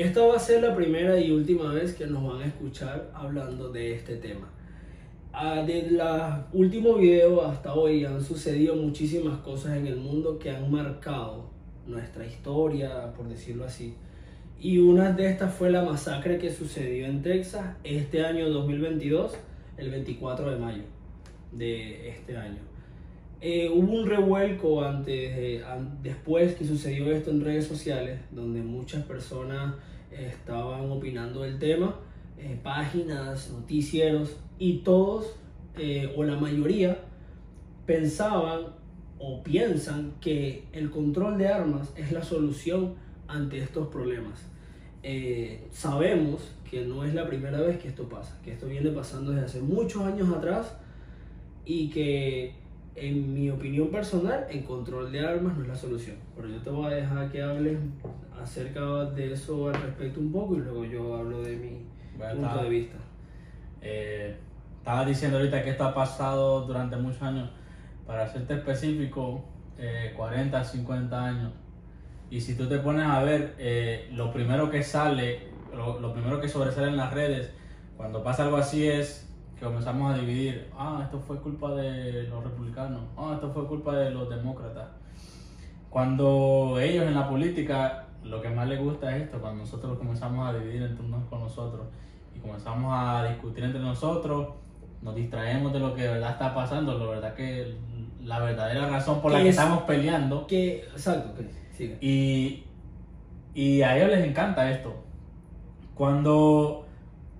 esta va a ser la primera y última vez que nos van a escuchar hablando de este tema. Ah, Desde el último video hasta hoy han sucedido muchísimas cosas en el mundo que han marcado nuestra historia, por decirlo así. Y una de estas fue la masacre que sucedió en Texas este año 2022, el 24 de mayo de este año. Eh, hubo un revuelco antes, an- después que sucedió esto en redes sociales, donde muchas personas eh, estaban opinando del tema, eh, páginas, noticieros, y todos, eh, o la mayoría, pensaban o piensan que el control de armas es la solución ante estos problemas. Eh, sabemos que no es la primera vez que esto pasa, que esto viene pasando desde hace muchos años atrás y que en mi opinión personal el control de armas no es la solución. Pero yo te voy a dejar que hables acerca de eso al respecto un poco y luego yo hablo de mi Bueno, punto de vista. Eh, estaba diciendo ahorita que esto ha pasado durante muchos años. Para serte específico, eh, 40, 50 años. Y si tú te pones a ver, eh, lo primero que sale, lo, lo primero que sobresale en las redes, cuando pasa algo así es que comenzamos a dividir. Ah, esto fue culpa de los republicanos. Ah, esto fue culpa de los demócratas. Cuando ellos en la política, lo que más les gusta es esto, cuando nosotros comenzamos a dividir entre unos con nosotros y comenzamos a discutir entre nosotros, nos distraemos de lo que de verdad está pasando, la verdad que la verdadera razón por la ¿Qué que es? estamos peleando Que, exacto, que sigue. y, y a ellos les encanta esto. Cuando,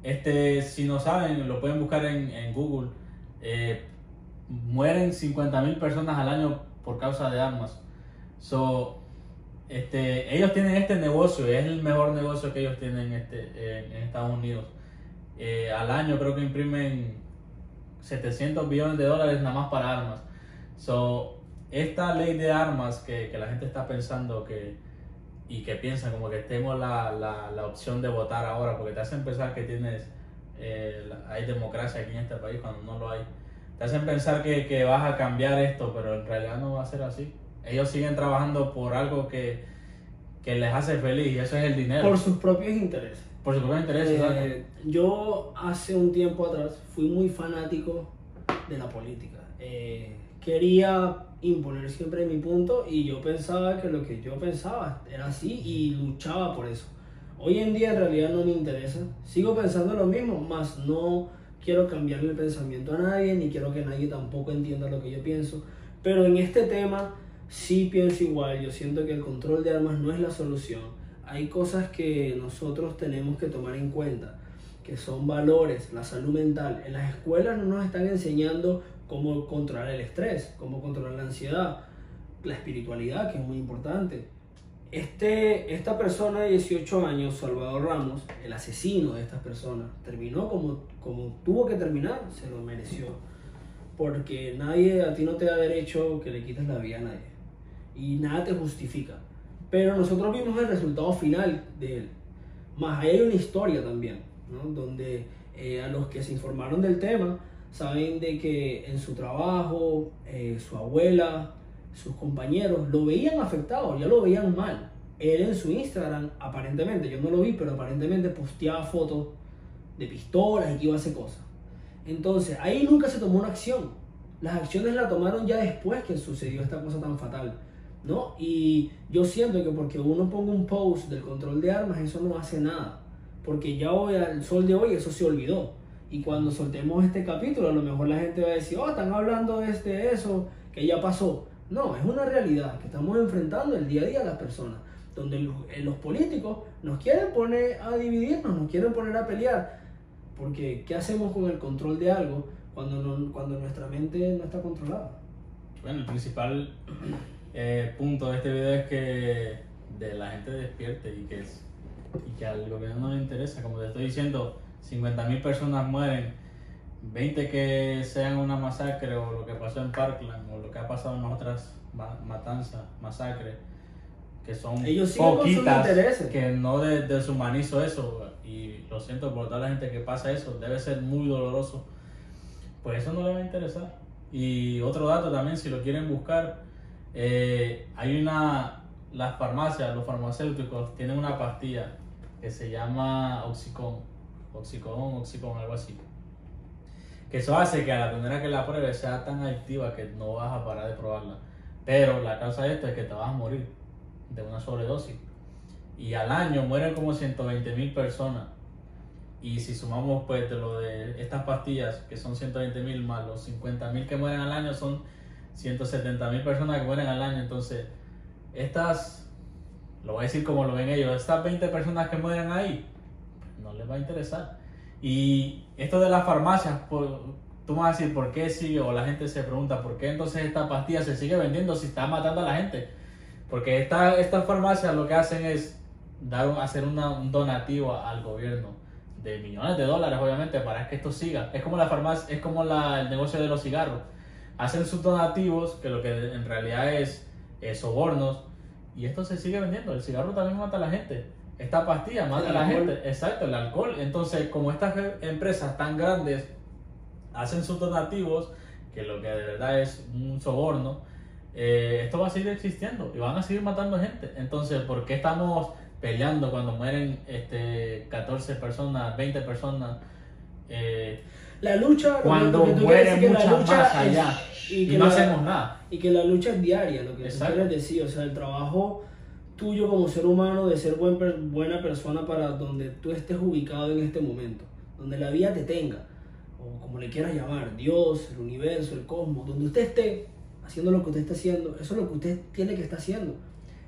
este, si no saben, lo pueden buscar en, en Google, eh, mueren 50.000 personas al año por causa de armas. So, este, ellos tienen este negocio, es el mejor negocio que ellos tienen este, en, Estados Unidos. Eh, al año creo que imprimen 700 billones de dólares nada más para armas. So, esta ley de armas que, que la gente está pensando que y que piensan como que tengo la, la, la opción de votar ahora porque te hacen pensar que tienes eh, hay democracia aquí en este país cuando no lo hay te hacen pensar que, que vas a cambiar esto pero en realidad no va a ser así ellos siguen trabajando por algo que, que les hace feliz y eso es el dinero Por sus propios intereses. por su propio interés exacto. Eh, yo hace un tiempo atrás fui muy fanático de la política. Eh, quería imponer siempre mi punto y yo pensaba que lo que yo pensaba era así y luchaba por eso. Hoy en día en realidad no me interesa. Sigo pensando lo mismo, más no quiero cambiarle el pensamiento a nadie ni quiero que nadie tampoco entienda lo que yo pienso. Pero en este tema sí pienso igual. Yo siento que el control de armas no es la solución. Hay cosas que nosotros tenemos que tomar en cuenta, que son valores, la salud mental. En las escuelas no nos están enseñando cómo controlar el estrés, cómo controlar la ansiedad, la espiritualidad, que es muy importante. Este, esta persona de 18 años, Salvador Ramos, el asesino de estas personas, terminó como, como tuvo que terminar, se lo mereció. Porque nadie, a ti no te da derecho que le quites la vida a nadie. Y nada te justifica. Pero nosotros vimos el resultado final de él. Más hay una historia también, ¿no? Donde eh, a los que se informaron del tema saben de que en su trabajo, eh, su abuela, sus compañeros lo veían afectado, ya lo veían mal. Él en su Instagram, aparentemente, yo no lo vi, pero aparentemente posteaba fotos de pistolas y que iba a hacer cosas. Entonces, ahí nunca se tomó una acción. Las acciones la tomaron ya después que sucedió esta cosa tan fatal. ¿no? Y yo siento que porque uno ponga un post del control de armas, eso no hace nada. Porque ya hoy, al sol de hoy, eso se olvidó. Y cuando soltemos este capítulo, a lo mejor la gente va a decir, oh, están hablando de este, eso, que ya pasó. No, es una realidad que estamos enfrentando el día a día a las personas. Donde los, eh, los políticos nos quieren poner a dividirnos, nos quieren poner a pelear. Porque, ¿qué hacemos con el control de algo cuando, no- cuando nuestra mente no está controlada? Bueno, el principal eh, punto de este video es que de la gente despierte y que, es- y que al gobierno no le interesa. Como te estoy diciendo, 50.000 personas mueren, 20 que sean una masacre o lo que pasó en Parkland o lo que ha pasado en otras ma- matanzas, masacres, que son Ellos poquitas, que no de- deshumanizo eso. Y lo siento por toda la gente que pasa eso, debe ser muy doloroso. Pues eso no le va a interesar. Y otro dato también, si lo quieren buscar, eh, hay una, las farmacias, los farmacéuticos tienen una pastilla que se llama Oxicon. Oxicon, Oxicon, algo así. Que eso hace que a la primera que la pruebes sea tan adictiva que no vas a parar de probarla. Pero la causa de esto es que te vas a morir de una sobredosis. Y al año mueren como 120 mil personas. Y si sumamos pues de lo de estas pastillas, que son 120 mil más los 50 mil que mueren al año, son 170 mil personas que mueren al año. Entonces, estas, lo voy a decir como lo ven ellos, estas 20 personas que mueren ahí, no les va a interesar. Y esto de las farmacias, por, tú me vas a decir por qué sigue, o la gente se pregunta por qué entonces esta pastilla se sigue vendiendo si está matando a la gente. Porque esta, estas farmacias lo que hacen es dar hacer un donativo al gobierno de millones de dólares, obviamente, para que esto siga. Es como la farmacia, es como la, el negocio de los cigarros. Hacen sus donativos, que lo que en realidad es, sobornos, y esto se sigue vendiendo. El cigarro también mata a la gente. Esta pastilla mata a la gente. Exacto, el alcohol. Entonces, como estas empresas tan grandes hacen sus donativos, que lo que de verdad es un soborno, eh, esto va a seguir existiendo y van a seguir matando gente. Entonces, ¿por qué estamos peleando cuando mueren este, 14 personas, 20 personas. Eh, la lucha, cuando mueren muchas más allá y, no hacemos nada. Y que la lucha es diaria, lo que quieres decir, o sea, el trabajo tuyo como ser humano de ser buen, buena persona para donde tú estés ubicado en este momento, donde la vida te tenga, o como le quieras llamar, Dios, el universo, el cosmos, donde usted esté haciendo lo que usted está haciendo, eso es lo que usted tiene que estar haciendo.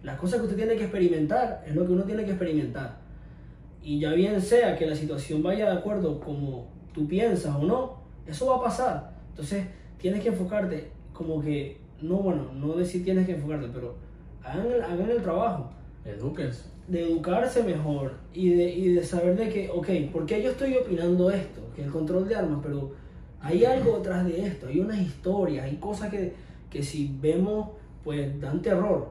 Las cosas que usted tiene que experimentar es lo que uno tiene que experimentar. Y ya bien sea que la situación vaya de acuerdo como tú piensas o no, eso va a pasar. Entonces tienes que enfocarte como que, no, bueno, no decir tienes que enfocarte, pero hagan el, hagan el trabajo. Edúquense. De educarse mejor y de, y de saber de que, ok, ¿por qué yo estoy opinando esto? Que el control de armas, pero hay algo detrás de esto, hay unas historias, hay cosas que, que si vemos, pues dan terror.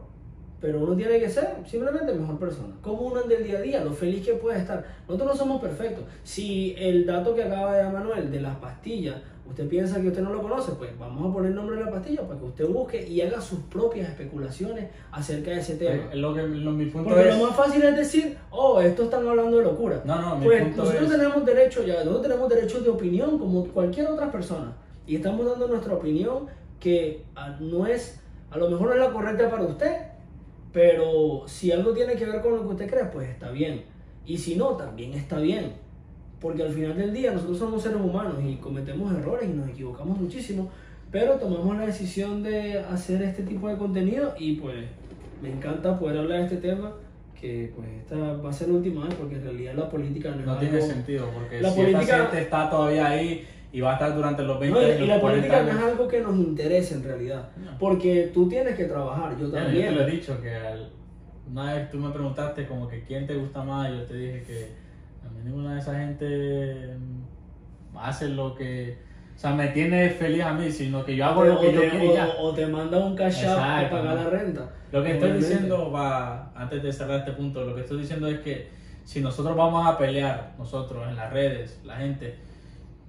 Pero uno tiene que ser simplemente mejor persona. Como uno del día a día, lo feliz que puede estar. Nosotros no somos perfectos. Si el dato que acaba de dar Manuel de las pastillas, usted piensa que usted no lo conoce, pues vamos a poner el nombre de la pastilla para que usted busque y haga sus propias especulaciones acerca de ese tema. lo que, lo, mi punto Porque lo más fácil es decir, oh, esto están hablando de locura. No, no, mi pues punto nosotros tenemos derecho, ya, nosotros tenemos derecho de opinión como cualquier otra persona. Y estamos dando nuestra opinión que ah, no es, a lo mejor no es la correcta para usted, pero si algo tiene que ver con lo que usted cree, pues está bien. Y si no, también está bien. Porque al final del día nosotros somos seres humanos y cometemos errores y nos equivocamos muchísimo. Pero tomamos la decisión de hacer este tipo de contenido y pues me encanta poder hablar de este tema que pues esta va a ser la última vez porque en realidad la política no, no tiene sentido porque la si política está todavía ahí y va a estar durante los 20 años. Y la política no es algo que nos interese en realidad. Porque tú tienes que trabajar, yo también. yo te lo he dicho que una vez tú me preguntaste como que quién te gusta más, yo te dije que a mí ninguna de esa gente hace lo que. O sea, me tiene feliz a mí, sino que yo hago lo que yo quiero ya. O te manda un cash para pagar la renta. Lo que estoy diciendo, va, antes de cerrar este punto, lo que estoy diciendo es que si nosotros vamos a pelear, nosotros en las redes, la gente,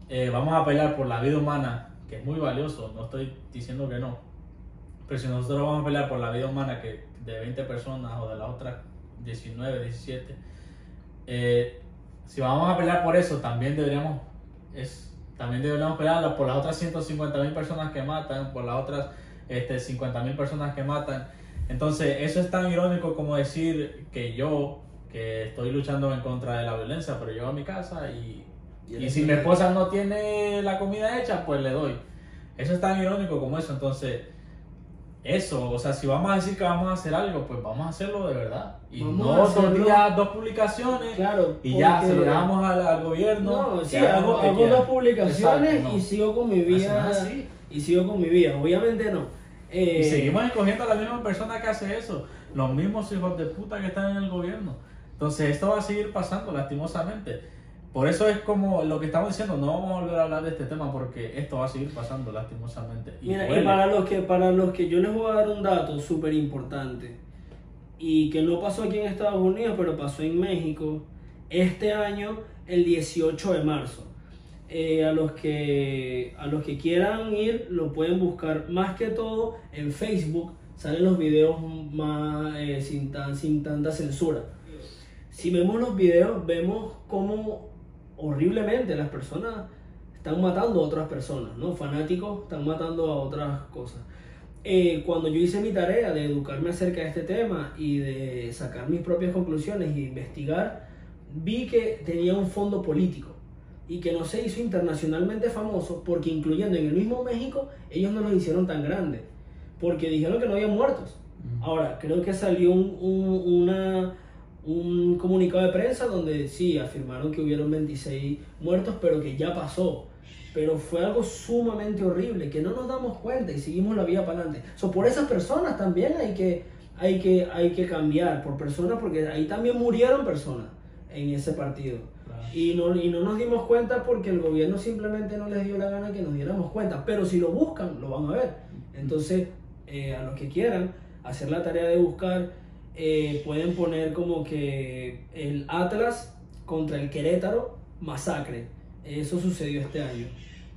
eh, vamos a pelear por la vida humana, que es muy valioso, no estoy diciendo que no, pero si nosotros vamos a pelear por la vida humana que de 20 personas o de las otras 19, 17, eh, si vamos a pelear por eso, también deberíamos, es, también deberíamos pelear por las otras 150 mil personas que matan, por las otras este, 50 mil personas que matan. Entonces, eso es tan irónico como decir que yo, que estoy luchando en contra de la violencia, pero yo a mi casa y y, si mi esposa no tiene la comida hecha, pues le doy. Eso es tan irónico como eso. Entonces, eso, o sea, si vamos a decir que vamos a hacer algo, pues vamos a hacerlo de verdad. Y no dos días, dos publicaciones claro, y ya se lo damos al, gobierno. No, sí, hago, dos publicaciones y sigo con mi vida. Y sigo con mi vida, obviamente no. y eh, seguimos escogiendo a la misma persona que hace eso, los mismos hijos de puta que están en el gobierno. Entonces, esto va a seguir pasando, lastimosamente. Por eso es como lo que estamos diciendo, no vamos a volver a hablar de este tema porque esto va a seguir pasando lastimosamente. Y Mira, y para los que para los que yo les voy a dar un dato súper importante y que no pasó aquí en Estados Unidos, pero pasó en México este año, el 18 de marzo. Eh, a los que a los que quieran ir lo pueden buscar más que todo en Facebook salen los videos más eh, sin tan sin tanta censura si vemos los videos, vemos cómo horriblemente las personas están matando a otras personas, ¿no? Fanáticos están matando a otras cosas. Eh, cuando yo hice mi tarea de educarme acerca de este tema y de sacar mis propias conclusiones e investigar, vi que tenía un fondo político y que no se hizo internacionalmente famoso porque incluyendo en el mismo México, ellos no lo hicieron tan grande, porque dijeron que no había muertos. Ahora, creo que salió un, un, una, un comunicado de prensa donde sí, afirmaron que hubieron 26 muertos, pero que ya pasó pero fue algo sumamente horrible que no nos damos cuenta y seguimos la vida para adelante. So, por esas personas también hay que, hay, que, hay que cambiar, por personas, porque ahí también murieron personas en ese partido. Y, no, y no nos dimos cuenta porque el gobierno simplemente no les dio la gana que nos diéramos cuenta, pero si lo buscan, lo van a ver. Entonces, eh, a los que quieran hacer la tarea de buscar, eh, pueden poner como que el Atlas contra el Querétaro, masacre eso sucedió este año.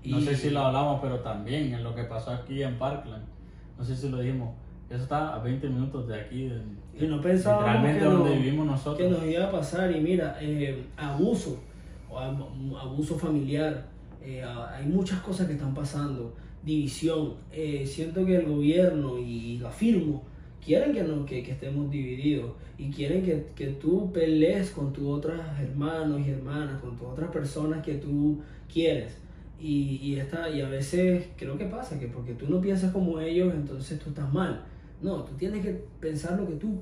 No sé si lo hablamos, pero también en lo que pasó aquí en Parkland. No sé si lo dijimos. Eso está a 20 minutos de aquí. y no pensábamos que, donde vivimos nosotros. que nos iba a pasar. Y mira, eh, abuso, abuso familiar. Eh, hay muchas cosas que están pasando. División. Eh, siento que el gobierno, y lo afirmo, quieren que, no, que, que estemos divididos y quieren que, que, tú pelees con tus otros hermanos y hermanas, con tus otras personas que tú quieres. Y, y, esta, y a veces creo que pasa, que porque tú no piensas como ellos, entonces tú estás mal. No, tú tienes que pensar lo que tú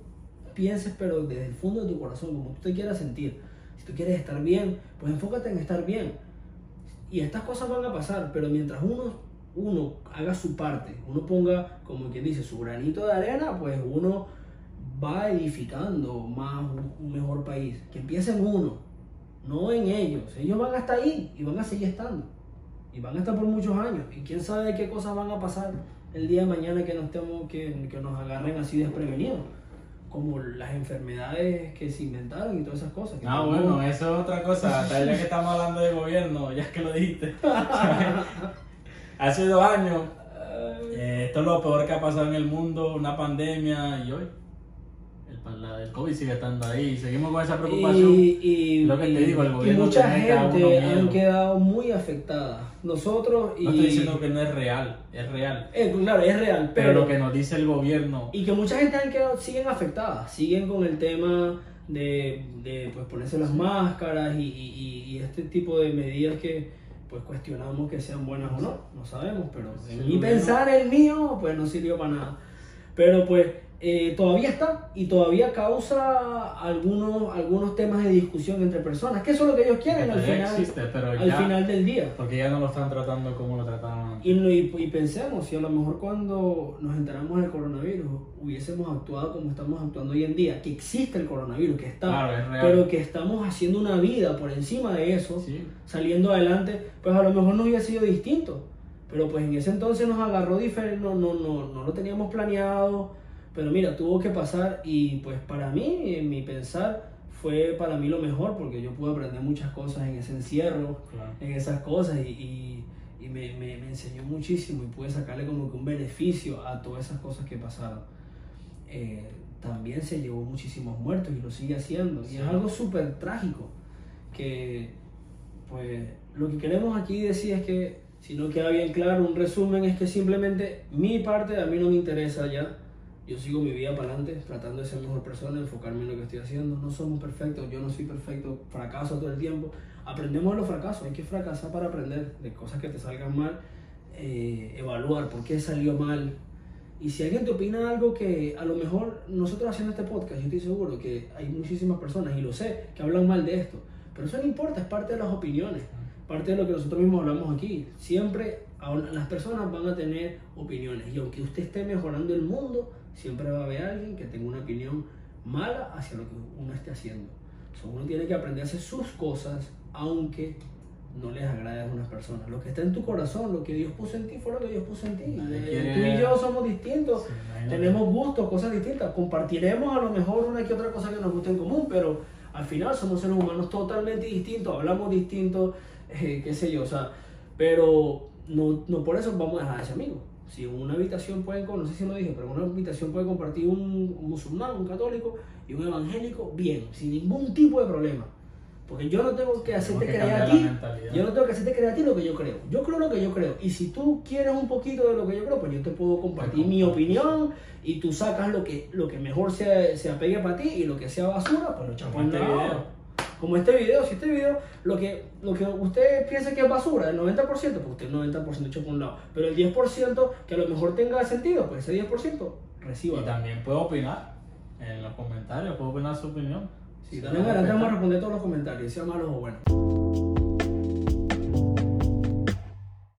pienses, pero desde el fondo de tu corazón, como tú te quieras sentir. Si tú quieres estar bien, pues enfócate en estar bien. Y estas cosas van a pasar, pero mientras uno uno haga su parte, uno ponga, como quien dice, su granito de arena, pues uno va edificando más un, mejor país. Que empiece en uno, no en ellos. Ellos van hasta ahí y van a seguir estando. Y van a estar por muchos años. Y quién sabe qué cosas van a pasar el día de mañana que nos, estemos, que, que nos agarren así desprevenidos como las enfermedades que se inventaron y todas esas cosas. Ah, bueno, eso es otra cosa. Hasta ya que estamos hablando de gobierno, ya que lo dijiste. Hace dos años, eh, esto es lo peor que ha pasado en el mundo, una pandemia y hoy. El, COVID sigue estando ahí, seguimos con esa preocupación. Y, lo que te digo, el gobierno mucha gente han quedado muy afectada. Nosotros y... No estoy diciendo que no es real, es real. Eh, claro, es real, pero, lo que nos dice el gobierno... Y que mucha gente han quedado, siguen afectadas, siguen con el tema de, de pues, ponerse las máscaras y, y este tipo de medidas que pues cuestionamos que sean buenas o no, no sabemos, pero en mi pensar el mío, pues no sirvió para nada. Pero pues eh, todavía está y todavía causa algunos, algunos temas de discusión entre personas, que eso es lo que ellos quieren al, final, al final del día. Porque ya no lo están tratando como lo trataban Y, y, pensemos, si a lo mejor cuando nos enteramos del coronavirus hubiésemos actuado como estamos actuando hoy en día, que existe el coronavirus, que está, pero que estamos haciendo una vida por encima de eso, saliendo adelante, pues a lo mejor no hubiera sido distinto. Pero pues en ese entonces nos agarró diferente, no, no, no, no lo teníamos planeado pero mira, tuvo que pasar y pues para mí, en mi pensar, fue para mí lo mejor porque yo pude aprender muchas cosas en ese encierro, en esas cosas y, y, me, me, me, enseñó muchísimo y pude sacarle como que un beneficio a todas esas cosas que pasaron. Eh, también se llevó muchísimos muertos y lo sigue haciendo. Y es algo súper trágico que pues lo que queremos aquí decir es que si no queda bien claro, un resumen es que simplemente mi parte a mí no me interesa ya yo sigo mi vida para adelante, tratando de ser mejor persona, enfocarme en lo que estoy haciendo. No somos perfectos, yo no soy perfecto, fracaso todo el tiempo. Aprendemos de los fracasos, hay que fracasar para aprender de cosas que te salgan mal, eh, evaluar por qué salió mal. Y si alguien te opina algo que a lo mejor nosotros haciendo este podcast, yo estoy seguro que hay muchísimas personas, y lo sé, que hablan mal de esto. Pero eso no importa, es parte de las opiniones, parte de lo que nosotros mismos hablamos aquí. Siempre las personas van a tener opiniones. Y aunque usted esté mejorando el mundo, siempre va a haber alguien que tenga una opinión mala hacia lo que uno esté haciendo. uno tiene que aprender a hacer sus cosas, aunque no les agrade a algunas personas. Lo que está en tu corazón, lo que Dios puso en ti, fue lo que Dios puso en ti. Eh, tú y yo somos distintos, tenemos gustos, cosas distintas. Compartiremos a lo mejor una que otra cosa que nos guste en común, pero al final somos seres humanos totalmente distintos, hablamos distintos, eh, qué sé yo, o sea, pero no, no por eso vamos a dejar de ser amigos Si en una habitación pueden, no sé si lo dije, pero una habitación puede compartir un, un musulmán, un católico y un evangélico, bien, sin ningún tipo de problema. Porque yo no tengo que hacerte que creer a la ti, yo no tengo que hacerte creer a ti lo que yo creo. Yo creo lo que yo creo. Y si tú quieres un poquito de lo que yo creo, pues yo te puedo compartir mi opinión y tú sacas lo que, lo que mejor se, se apegue para ti y lo que sea basura, pues lo echamos este lado. video. Como este video, si este video, lo que, lo que usted piensa que es basura, el 90%, pues usted el 90% echa por un lado. Pero el 10% que a lo mejor tenga sentido, pues ese 10% reciba. Y también puede opinar en los comentarios, puede opinar su opinión. Adelante vamos a responder todos los comentarios, sean malos o buenos.